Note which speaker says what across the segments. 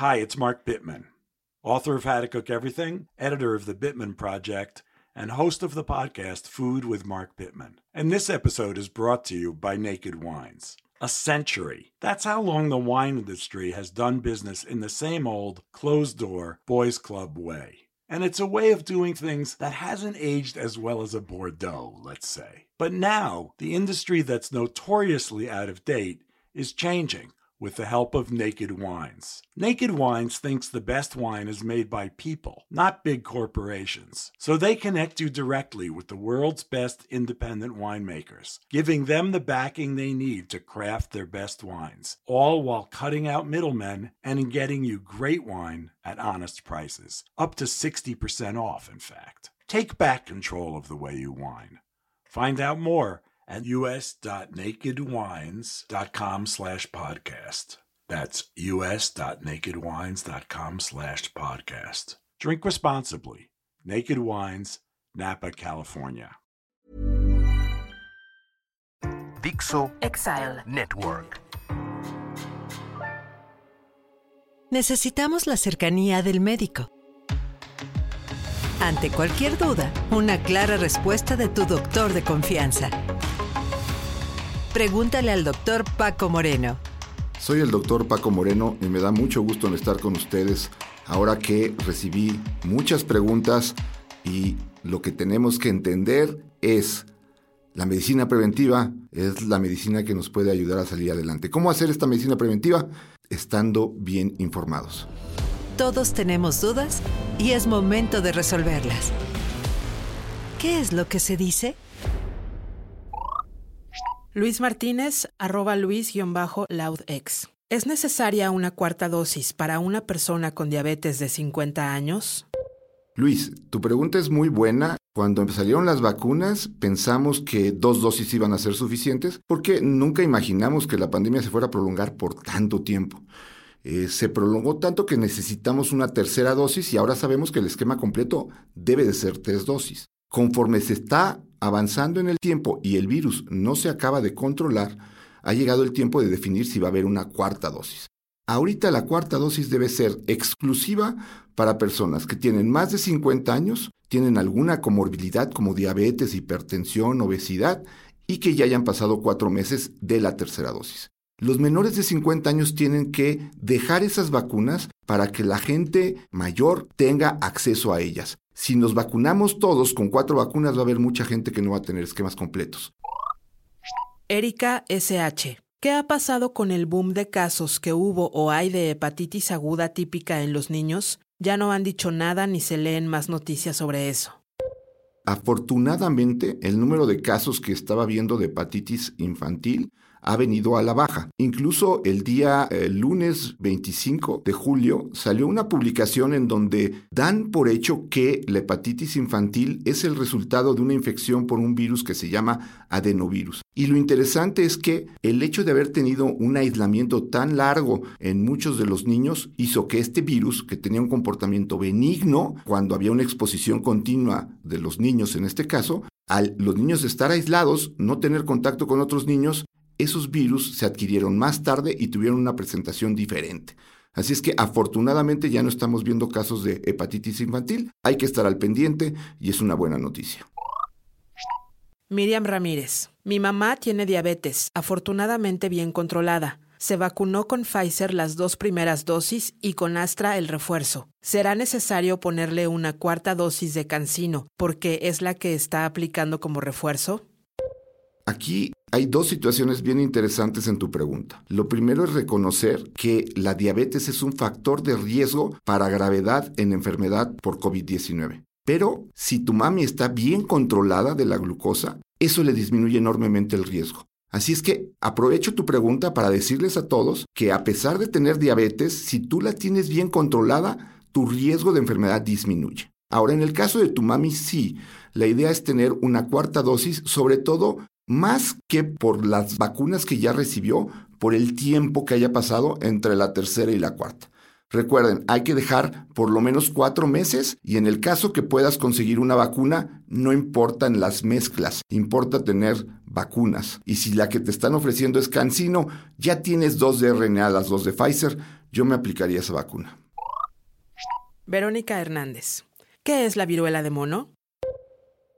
Speaker 1: Hi, it's Mark Bittman, author of How to Cook Everything, editor of the Bittman Project, and host of the podcast Food with Mark Bittman. And this episode is brought to you by Naked Wines. A century. That's how long the wine industry has done business in the same old, closed door, boys club way. And it's a way of doing things that hasn't aged as well as a Bordeaux, let's say. But now, the industry that's notoriously out of date is changing with the help of Naked Wines. Naked Wines thinks the best wine is made by people, not big corporations. So they connect you directly with the world's best independent winemakers, giving them the backing they need to craft their best wines, all while cutting out middlemen and getting you great wine at honest prices, up to 60% off, in fact. Take back control of the way you wine. Find out more at us.nakedwines.com slash podcast. That's us.nakedwines.com slash podcast. Drink responsibly. Naked Wines, Napa, California.
Speaker 2: Dixo
Speaker 3: Exile.
Speaker 2: Network.
Speaker 4: Necesitamos la cercanía del médico. Ante cualquier duda, una clara respuesta de tu doctor de confianza. Pregúntale al doctor Paco Moreno.
Speaker 5: Soy el doctor Paco Moreno y me da mucho gusto en estar con ustedes ahora que recibí muchas preguntas y lo que tenemos que entender es la medicina preventiva es la medicina que nos puede ayudar a salir adelante. ¿Cómo hacer esta medicina preventiva? Estando bien informados.
Speaker 4: Todos tenemos dudas y es momento de resolverlas. ¿Qué es lo que se dice?
Speaker 3: Luis Martínez, arroba Luis-LoudX. ¿Es necesaria una cuarta dosis para una persona con diabetes de 50 años?
Speaker 5: Luis, tu pregunta es muy buena. Cuando salieron las vacunas pensamos que dos dosis iban a ser suficientes porque nunca imaginamos que la pandemia se fuera a prolongar por tanto tiempo. Eh, se prolongó tanto que necesitamos una tercera dosis y ahora sabemos que el esquema completo debe de ser tres dosis. Conforme se está avanzando en el tiempo y el virus no se acaba de controlar, ha llegado el tiempo de definir si va a haber una cuarta dosis. Ahorita la cuarta dosis debe ser exclusiva para personas que tienen más de 50 años, tienen alguna comorbilidad como diabetes, hipertensión, obesidad y que ya hayan pasado cuatro meses de la tercera dosis. Los menores de 50 años tienen que dejar esas vacunas para que la gente mayor tenga acceso a ellas. Si nos vacunamos todos con cuatro vacunas, va a haber mucha gente que no va a tener esquemas completos.
Speaker 3: Erika SH. ¿Qué ha pasado con el boom de casos que hubo o hay de hepatitis aguda típica en los niños? Ya no han dicho nada ni se leen más noticias sobre eso.
Speaker 5: Afortunadamente, el número de casos que estaba viendo de hepatitis infantil ha venido a la baja. Incluso el día lunes 25 de julio salió una publicación en donde dan por hecho que la hepatitis infantil es el resultado de una infección por un virus que se llama adenovirus. Y lo interesante es que el hecho de haber tenido un aislamiento tan largo en muchos de los niños hizo que este virus, que tenía un comportamiento benigno cuando había una exposición continua de los niños en este caso, al los niños estar aislados, no tener contacto con otros niños, esos virus se adquirieron más tarde y tuvieron una presentación diferente. Así es que afortunadamente ya no estamos viendo casos de hepatitis infantil, hay que estar al pendiente y es una buena noticia.
Speaker 3: Miriam Ramírez. Mi mamá tiene diabetes, afortunadamente bien controlada. Se vacunó con Pfizer las dos primeras dosis y con Astra el refuerzo. ¿Será necesario ponerle una cuarta dosis de cancino porque es la que está aplicando como refuerzo?
Speaker 5: Aquí hay dos situaciones bien interesantes en tu pregunta. Lo primero es reconocer que la diabetes es un factor de riesgo para gravedad en enfermedad por COVID-19. Pero si tu mami está bien controlada de la glucosa, eso le disminuye enormemente el riesgo. Así es que aprovecho tu pregunta para decirles a todos que a pesar de tener diabetes, si tú la tienes bien controlada, tu riesgo de enfermedad disminuye. Ahora, en el caso de tu mami, sí, la idea es tener una cuarta dosis, sobre todo más que por las vacunas que ya recibió, por el tiempo que haya pasado entre la tercera y la cuarta. Recuerden, hay que dejar por lo menos cuatro meses y en el caso que puedas conseguir una vacuna, no importan las mezclas, importa tener vacunas. Y si la que te están ofreciendo es Cancino, ya tienes dos de RNA, las dos de Pfizer, yo me aplicaría esa vacuna.
Speaker 3: Verónica Hernández. ¿Qué es la viruela de mono?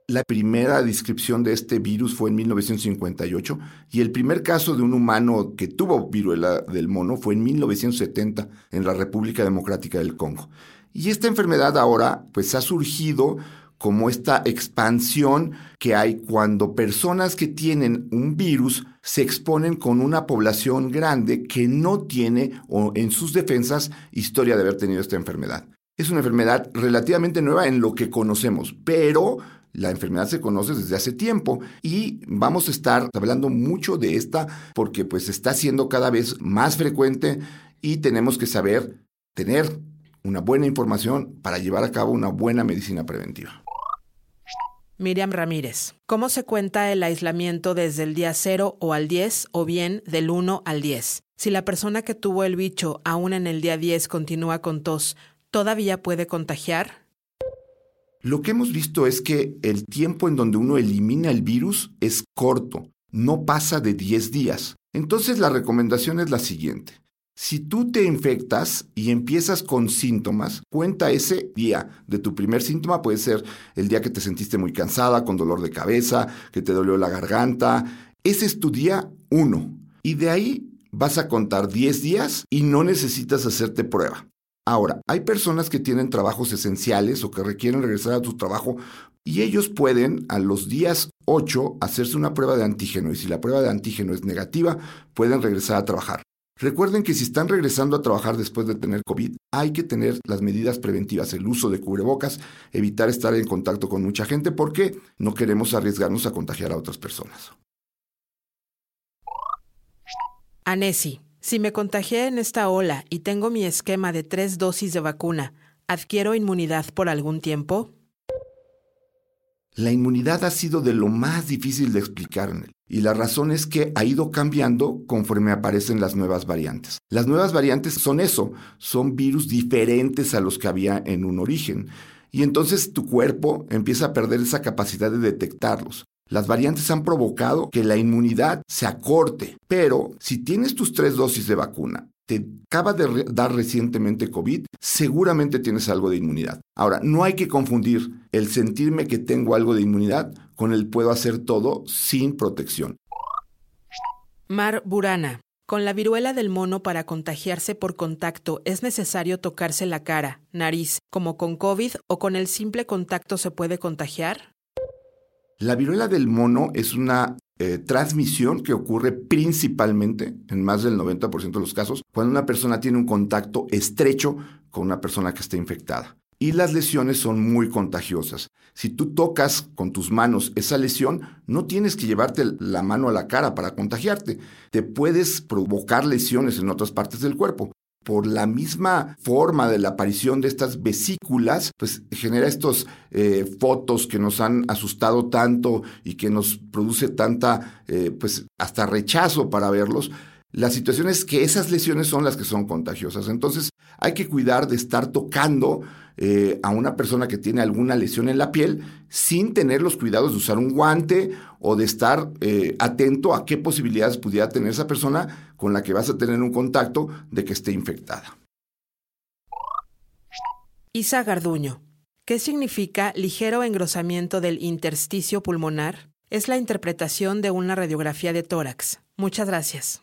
Speaker 5: La primera descripción de este virus fue en 1958 y el primer caso de un humano que tuvo viruela del mono fue en 1970 en la República Democrática del Congo. Y esta enfermedad ahora pues ha surgido como esta expansión que hay cuando personas que tienen un virus se exponen con una población grande que no tiene o en sus defensas historia de haber tenido esta enfermedad. Es una enfermedad relativamente nueva en lo que conocemos, pero la enfermedad se conoce desde hace tiempo y vamos a estar hablando mucho de esta porque pues está siendo cada vez más frecuente y tenemos que saber tener una buena información para llevar a cabo una buena medicina preventiva.
Speaker 3: Miriam Ramírez. ¿Cómo se cuenta el aislamiento desde el día 0 o al 10 o bien del 1 al 10? Si la persona que tuvo el bicho aún en el día 10 continúa con tos, ¿todavía puede contagiar?
Speaker 5: Lo que hemos visto es que el tiempo en donde uno elimina el virus es corto, no pasa de 10 días. Entonces la recomendación es la siguiente. Si tú te infectas y empiezas con síntomas, cuenta ese día de tu primer síntoma. Puede ser el día que te sentiste muy cansada, con dolor de cabeza, que te dolió la garganta. Ese es tu día 1. Y de ahí vas a contar 10 días y no necesitas hacerte prueba. Ahora, hay personas que tienen trabajos esenciales o que requieren regresar a su trabajo y ellos pueden a los días 8 hacerse una prueba de antígeno y si la prueba de antígeno es negativa, pueden regresar a trabajar. Recuerden que si están regresando a trabajar después de tener COVID, hay que tener las medidas preventivas, el uso de cubrebocas, evitar estar en contacto con mucha gente porque no queremos arriesgarnos a contagiar a otras personas.
Speaker 3: Anesi. Si me contagié en esta ola y tengo mi esquema de tres dosis de vacuna, ¿adquiero inmunidad por algún tiempo?
Speaker 5: La inmunidad ha sido de lo más difícil de explicar y la razón es que ha ido cambiando conforme aparecen las nuevas variantes. Las nuevas variantes son eso, son virus diferentes a los que había en un origen. Y entonces tu cuerpo empieza a perder esa capacidad de detectarlos. Las variantes han provocado que la inmunidad se acorte, pero si tienes tus tres dosis de vacuna, te acaba de dar recientemente COVID, seguramente tienes algo de inmunidad. Ahora, no hay que confundir el sentirme que tengo algo de inmunidad con el puedo hacer todo sin protección.
Speaker 3: Mar Burana. Con la viruela del mono para contagiarse por contacto es necesario tocarse la cara, nariz, como con COVID o con el simple contacto se puede contagiar?
Speaker 5: La viruela del mono es una eh, transmisión que ocurre principalmente, en más del 90% de los casos, cuando una persona tiene un contacto estrecho con una persona que está infectada. Y las lesiones son muy contagiosas. Si tú tocas con tus manos esa lesión, no tienes que llevarte la mano a la cara para contagiarte. Te puedes provocar lesiones en otras partes del cuerpo por la misma forma de la aparición de estas vesículas, pues genera estos eh, fotos que nos han asustado tanto y que nos produce tanta, eh, pues hasta rechazo para verlos. La situación es que esas lesiones son las que son contagiosas. Entonces hay que cuidar de estar tocando eh, a una persona que tiene alguna lesión en la piel sin tener los cuidados de usar un guante o de estar eh, atento a qué posibilidades pudiera tener esa persona con la que vas a tener un contacto de que esté infectada.
Speaker 3: Isa Garduño. ¿Qué significa ligero engrosamiento del intersticio pulmonar? Es la interpretación de una radiografía de tórax. Muchas gracias.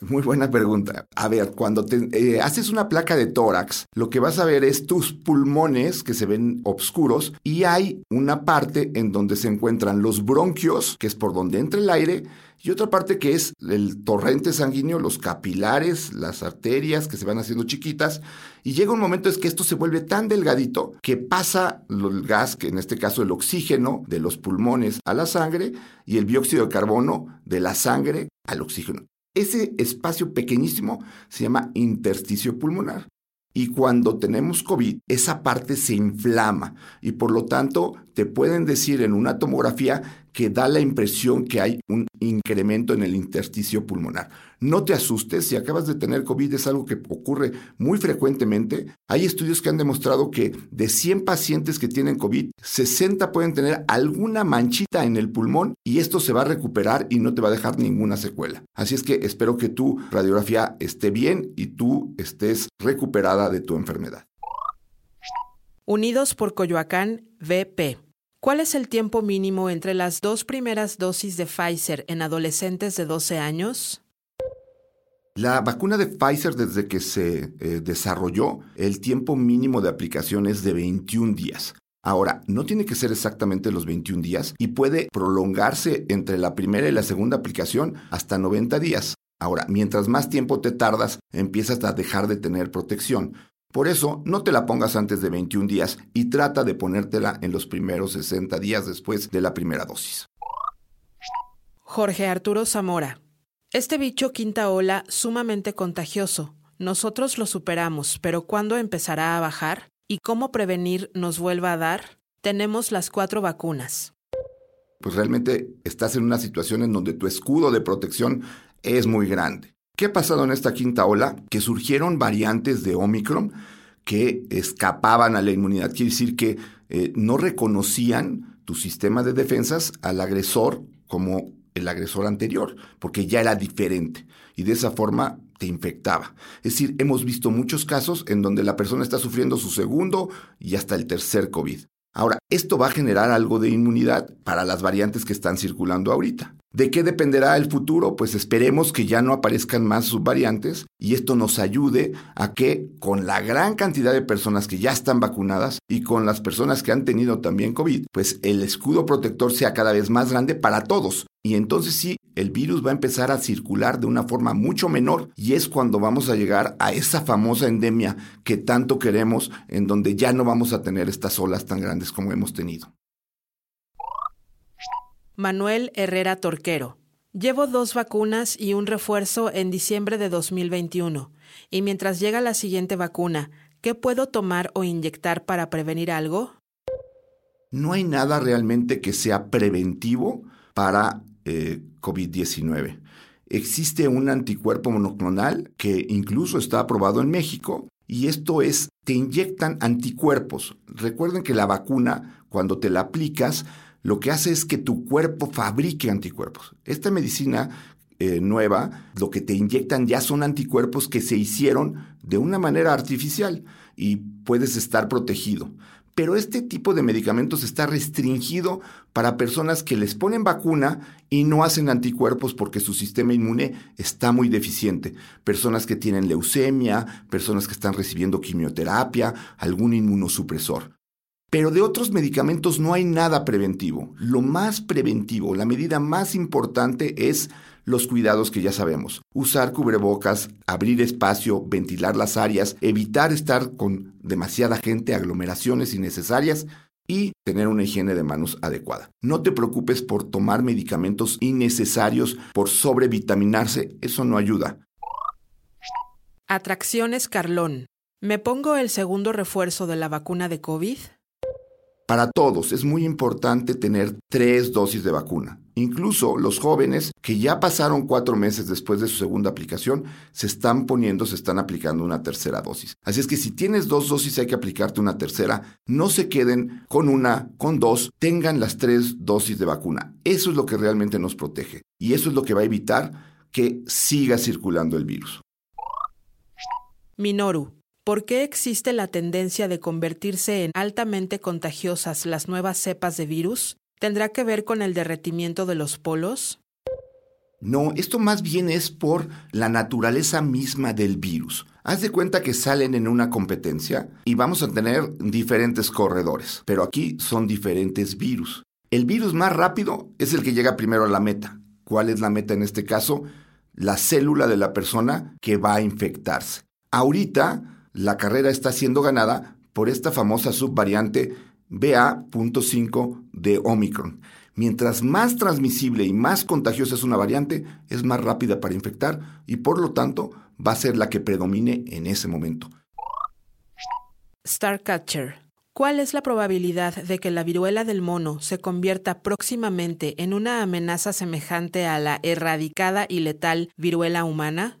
Speaker 5: Muy buena pregunta. A ver, cuando te, eh, haces una placa de tórax, lo que vas a ver es tus pulmones que se ven oscuros y hay una parte en donde se encuentran los bronquios, que es por donde entra el aire, y otra parte que es el torrente sanguíneo, los capilares, las arterias que se van haciendo chiquitas, y llega un momento es que esto se vuelve tan delgadito que pasa el gas, que en este caso el oxígeno de los pulmones a la sangre y el dióxido de carbono de la sangre al oxígeno. Ese espacio pequeñísimo se llama intersticio pulmonar. Y cuando tenemos COVID, esa parte se inflama y por lo tanto te pueden decir en una tomografía que da la impresión que hay un incremento en el intersticio pulmonar. No te asustes, si acabas de tener COVID es algo que ocurre muy frecuentemente. Hay estudios que han demostrado que de 100 pacientes que tienen COVID, 60 pueden tener alguna manchita en el pulmón y esto se va a recuperar y no te va a dejar ninguna secuela. Así es que espero que tu radiografía esté bien y tú estés recuperada de tu enfermedad.
Speaker 3: Unidos por Coyoacán, VP. ¿Cuál es el tiempo mínimo entre las dos primeras dosis de Pfizer en adolescentes de 12 años?
Speaker 5: La vacuna de Pfizer desde que se eh, desarrolló, el tiempo mínimo de aplicación es de 21 días. Ahora, no tiene que ser exactamente los 21 días y puede prolongarse entre la primera y la segunda aplicación hasta 90 días. Ahora, mientras más tiempo te tardas, empiezas a dejar de tener protección. Por eso, no te la pongas antes de 21 días y trata de ponértela en los primeros 60 días después de la primera dosis.
Speaker 3: Jorge Arturo Zamora. Este bicho quinta ola sumamente contagioso. Nosotros lo superamos, pero ¿cuándo empezará a bajar? ¿Y cómo prevenir nos vuelva a dar? Tenemos las cuatro vacunas.
Speaker 5: Pues realmente estás en una situación en donde tu escudo de protección es muy grande. ¿Qué ha pasado en esta quinta ola? Que surgieron variantes de Omicron que escapaban a la inmunidad. Quiere decir que eh, no reconocían tu sistema de defensas al agresor como el agresor anterior, porque ya era diferente. Y de esa forma te infectaba. Es decir, hemos visto muchos casos en donde la persona está sufriendo su segundo y hasta el tercer COVID. Ahora, esto va a generar algo de inmunidad para las variantes que están circulando ahorita. ¿De qué dependerá el futuro? Pues esperemos que ya no aparezcan más subvariantes y esto nos ayude a que con la gran cantidad de personas que ya están vacunadas y con las personas que han tenido también COVID, pues el escudo protector sea cada vez más grande para todos. Y entonces sí, el virus va a empezar a circular de una forma mucho menor y es cuando vamos a llegar a esa famosa endemia que tanto queremos, en donde ya no vamos a tener estas olas tan grandes como hemos tenido.
Speaker 3: Manuel Herrera Torquero. Llevo dos vacunas y un refuerzo en diciembre de 2021. Y mientras llega la siguiente vacuna, ¿qué puedo tomar o inyectar para prevenir algo?
Speaker 5: No hay nada realmente que sea preventivo para eh, COVID-19. Existe un anticuerpo monoclonal que incluso está aprobado en México y esto es, te inyectan anticuerpos. Recuerden que la vacuna, cuando te la aplicas, lo que hace es que tu cuerpo fabrique anticuerpos. Esta medicina eh, nueva, lo que te inyectan ya son anticuerpos que se hicieron de una manera artificial y puedes estar protegido. Pero este tipo de medicamentos está restringido para personas que les ponen vacuna y no hacen anticuerpos porque su sistema inmune está muy deficiente. Personas que tienen leucemia, personas que están recibiendo quimioterapia, algún inmunosupresor. Pero de otros medicamentos no hay nada preventivo. Lo más preventivo, la medida más importante es los cuidados que ya sabemos. Usar cubrebocas, abrir espacio, ventilar las áreas, evitar estar con demasiada gente, aglomeraciones innecesarias y tener una higiene de manos adecuada. No te preocupes por tomar medicamentos innecesarios, por sobrevitaminarse, eso no ayuda.
Speaker 3: Atracciones Carlón. ¿Me pongo el segundo refuerzo de la vacuna de COVID?
Speaker 5: Para todos es muy importante tener tres dosis de vacuna. Incluso los jóvenes que ya pasaron cuatro meses después de su segunda aplicación se están poniendo, se están aplicando una tercera dosis. Así es que si tienes dos dosis hay que aplicarte una tercera. No se queden con una, con dos, tengan las tres dosis de vacuna. Eso es lo que realmente nos protege y eso es lo que va a evitar que siga circulando el virus.
Speaker 3: Minoru, ¿Por qué existe la tendencia de convertirse en altamente contagiosas las nuevas cepas de virus? ¿Tendrá que ver con el derretimiento de los polos?
Speaker 5: No, esto más bien es por la naturaleza misma del virus. Haz de cuenta que salen en una competencia y vamos a tener diferentes corredores, pero aquí son diferentes virus. El virus más rápido es el que llega primero a la meta. ¿Cuál es la meta en este caso? La célula de la persona que va a infectarse. Ahorita la carrera está siendo ganada por esta famosa subvariante BA.5 de Omicron. Mientras más transmisible y más contagiosa es una variante, es más rápida para infectar y por lo tanto va a ser la que predomine en ese momento.
Speaker 3: Starcatcher. ¿Cuál es la probabilidad de que la viruela del mono se convierta próximamente en una amenaza semejante a la erradicada y letal viruela humana?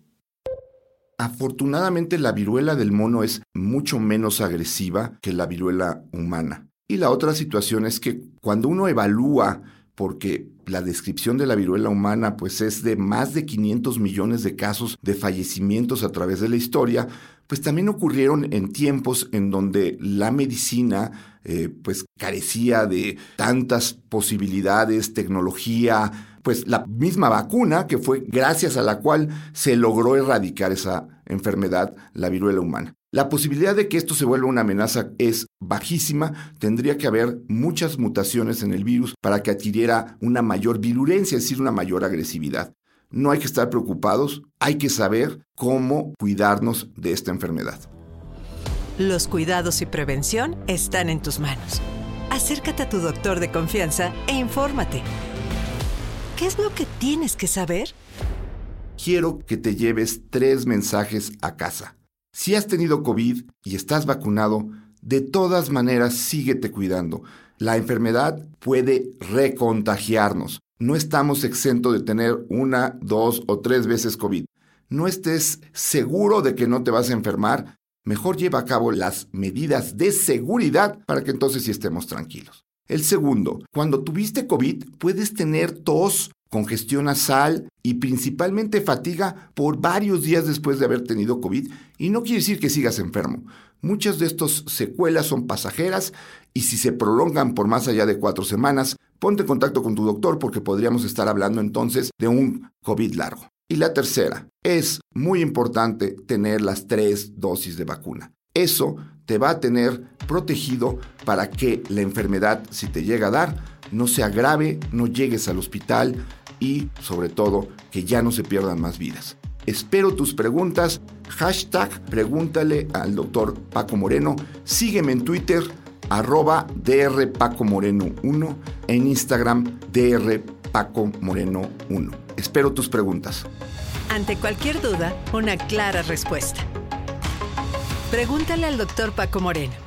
Speaker 5: Afortunadamente la viruela del mono es mucho menos agresiva que la viruela humana. Y la otra situación es que cuando uno evalúa, porque la descripción de la viruela humana pues es de más de 500 millones de casos de fallecimientos a través de la historia, pues también ocurrieron en tiempos en donde la medicina eh, pues carecía de tantas posibilidades, tecnología, pues la misma vacuna que fue gracias a la cual se logró erradicar esa enfermedad, la viruela humana. La posibilidad de que esto se vuelva una amenaza es bajísima, tendría que haber muchas mutaciones en el virus para que adquiriera una mayor virulencia, es decir, una mayor agresividad. No hay que estar preocupados, hay que saber cómo cuidarnos de esta enfermedad.
Speaker 4: Los cuidados y prevención están en tus manos. Acércate a tu doctor de confianza e infórmate. ¿Qué es lo que tienes que saber?
Speaker 5: Quiero que te lleves tres mensajes a casa. Si has tenido COVID y estás vacunado, de todas maneras síguete cuidando. La enfermedad puede recontagiarnos. No estamos exentos de tener una, dos o tres veces COVID. No estés seguro de que no te vas a enfermar. Mejor lleva a cabo las medidas de seguridad para que entonces sí estemos tranquilos. El segundo, cuando tuviste COVID puedes tener tos, congestión nasal y principalmente fatiga por varios días después de haber tenido COVID y no quiere decir que sigas enfermo. Muchas de estas secuelas son pasajeras y si se prolongan por más allá de cuatro semanas, ponte en contacto con tu doctor porque podríamos estar hablando entonces de un COVID largo. Y la tercera, es muy importante tener las tres dosis de vacuna. Eso te va a tener protegido para que la enfermedad, si te llega a dar, no se agrave, no llegues al hospital y sobre todo que ya no se pierdan más vidas. Espero tus preguntas. Hashtag pregúntale al doctor Paco Moreno. Sígueme en Twitter, arroba DR Paco Moreno 1, en Instagram, DR Paco Moreno 1. Espero tus preguntas.
Speaker 4: Ante cualquier duda, una clara respuesta. Pregúntale al doctor Paco Moreno.